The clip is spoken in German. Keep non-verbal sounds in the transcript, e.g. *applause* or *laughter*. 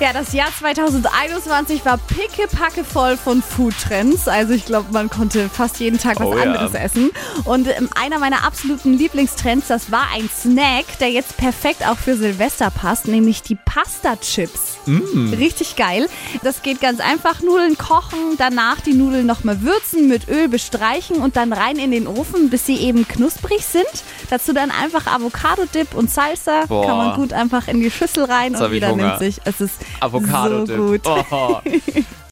Ja, das Jahr 2021 war pickepacke voll von Foodtrends. Also ich glaube, man konnte fast jeden Tag was Oh ja. anderes essen. Und ähm, einer meiner absoluten Lieblingstrends, das war ein Snack, der jetzt perfekt auch für Silvester passt, nämlich die Pasta-Chips. Mm. Richtig geil. Das geht ganz einfach. Nudeln kochen, danach die Nudeln nochmal würzen, mit Öl bestreichen und dann rein in den Ofen, bis sie eben knusprig sind. Dazu dann einfach Avocado-Dip und Salsa. Boah. Kann man gut einfach in die Schüssel rein hab und wieder nimmt sich. Es ist Avocado so. Oh. *laughs*